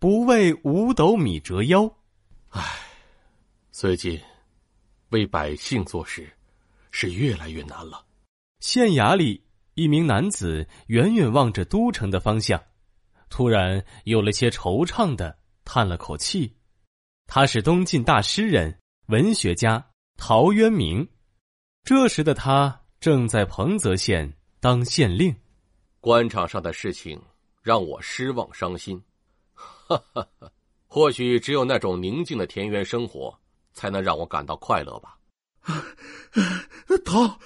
不为五斗米折腰。唉，最近为百姓做事是越来越难了。县衙里，一名男子远远望着都城的方向，突然有了些惆怅的叹了口气。他是东晋大诗人、文学家陶渊明。这时的他正在彭泽县当县令。官场上的事情让我失望伤心。哈哈哈，或许只有那种宁静的田园生活，才能让我感到快乐吧。陶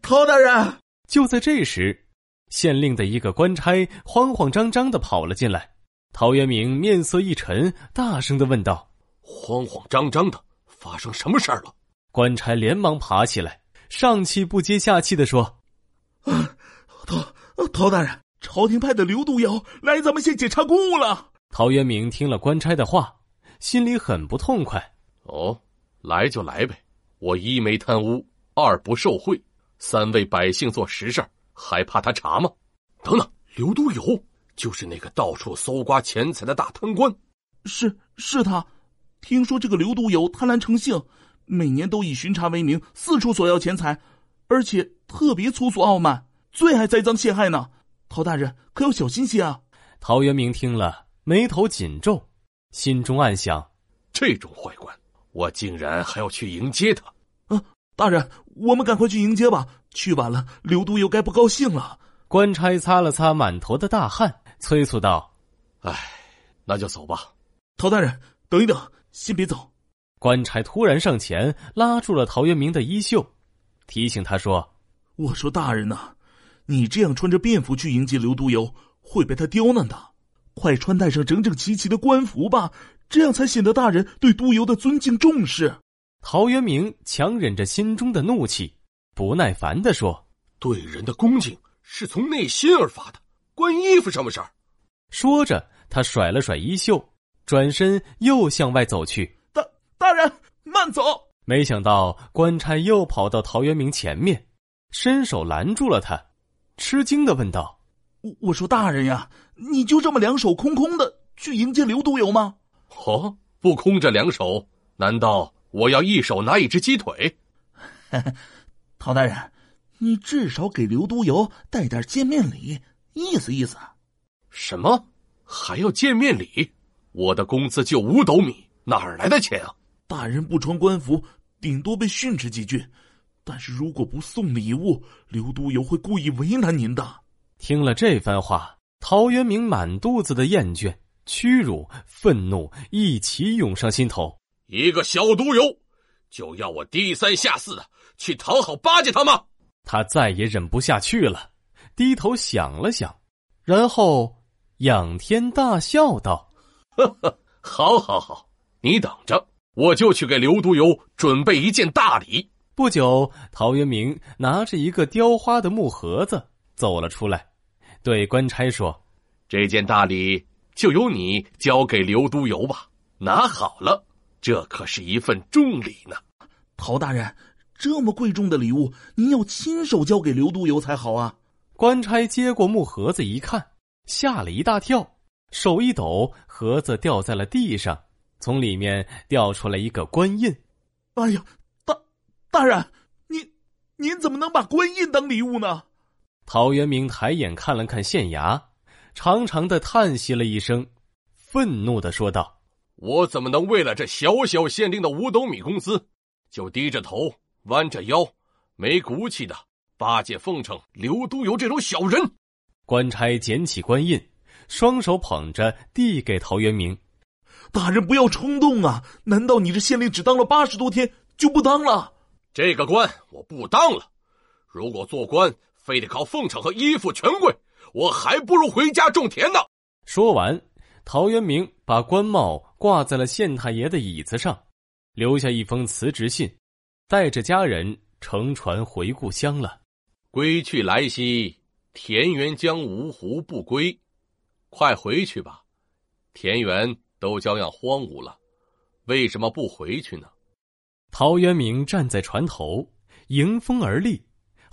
陶大人，就在这时，县令的一个官差慌慌张张的跑了进来。陶渊明面色一沉，大声的问道。慌慌张张的，发生什么事儿了？官差连忙爬起来，上气不接下气的说：“啊陶陶大人，朝廷派的刘督邮来咱们县检查公务了。”陶渊明听了官差的话，心里很不痛快。哦，来就来呗，我一没贪污，二不受贿，三为百姓做实事，还怕他查吗？等等，刘都邮就是那个到处搜刮钱财的大贪官，是是他。听说这个刘都邮贪婪成性，每年都以巡查为名四处索要钱财，而且特别粗俗傲慢，最爱栽赃陷害呢。陶大人可要小心些啊！陶渊明听了，眉头紧皱，心中暗想：这种坏官，我竟然还要去迎接他！啊，大人，我们赶快去迎接吧，去晚了刘都邮该不高兴了。官差擦了擦满头的大汗，催促道：“哎，那就走吧。”陶大人，等一等。先别走！官差突然上前拉住了陶渊明的衣袖，提醒他说：“我说大人呐，你这样穿着便服去迎接刘督邮，会被他刁难的。快穿戴上整整齐齐的官服吧，这样才显得大人对督邮的尊敬重视。”陶渊明强忍着心中的怒气，不耐烦的说：“对人的恭敬是从内心而发的，关衣服什么事儿？”说着，他甩了甩衣袖。转身又向外走去，大大人慢走！没想到官差又跑到陶渊明前面，伸手拦住了他，吃惊的问道：“我我说大人呀，你就这么两手空空的去迎接刘督邮吗？”“哦，不空着两手，难道我要一手拿一只鸡腿？”“ 陶大人，你至少给刘督邮带点见面礼，意思意思。”“什么？还要见面礼？”我的工资就五斗米，哪儿来的钱啊？大人不穿官服，顶多被训斥几句。但是如果不送礼物，刘督邮会故意为难您的。听了这番话，陶渊明满肚子的厌倦、屈辱、愤怒一起涌上心头。一个小毒邮，就要我低三下四的去讨好巴结他吗？他再也忍不下去了，低头想了想，然后仰天大笑道。呵呵，好，好，好，你等着，我就去给刘督邮准备一件大礼。不久，陶渊明拿着一个雕花的木盒子走了出来，对官差说：“这件大礼就由你交给刘都邮吧，拿好了，这可是一份重礼呢。”陶大人，这么贵重的礼物，您要亲手交给刘都邮才好啊！官差接过木盒子一看，吓了一大跳。手一抖，盒子掉在了地上，从里面掉出来一个官印。哎呀，大大人，您您怎么能把官印当礼物呢？陶渊明抬眼看了看县衙，长长的叹息了一声，愤怒的说道：“我怎么能为了这小小县令的五斗米工资，就低着头、弯着腰、没骨气的巴结奉承刘都邮这种小人？”官差捡起官印。双手捧着递给陶渊明，大人不要冲动啊！难道你这县令只当了八十多天就不当了？这个官我不当了。如果做官非得靠奉承和依附权贵，我还不如回家种田呢。说完，陶渊明把官帽挂在了县太爷的椅子上，留下一封辞职信，带着家人乘船回故乡了。归去来兮，田园将芜胡不归。快回去吧，田园都将要荒芜了，为什么不回去呢？陶渊明站在船头，迎风而立，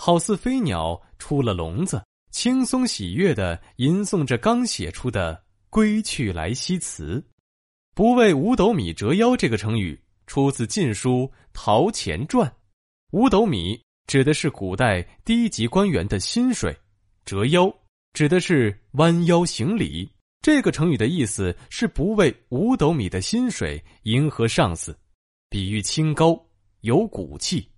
好似飞鸟出了笼子，轻松喜悦的吟诵着刚写出的归去来兮辞。不为五斗米折腰这个成语出自《晋书·陶潜传》。五斗米指的是古代低级官员的薪水，折腰指的是弯腰行礼。这个成语的意思是不为五斗米的薪水迎合上司，比喻清高有骨气。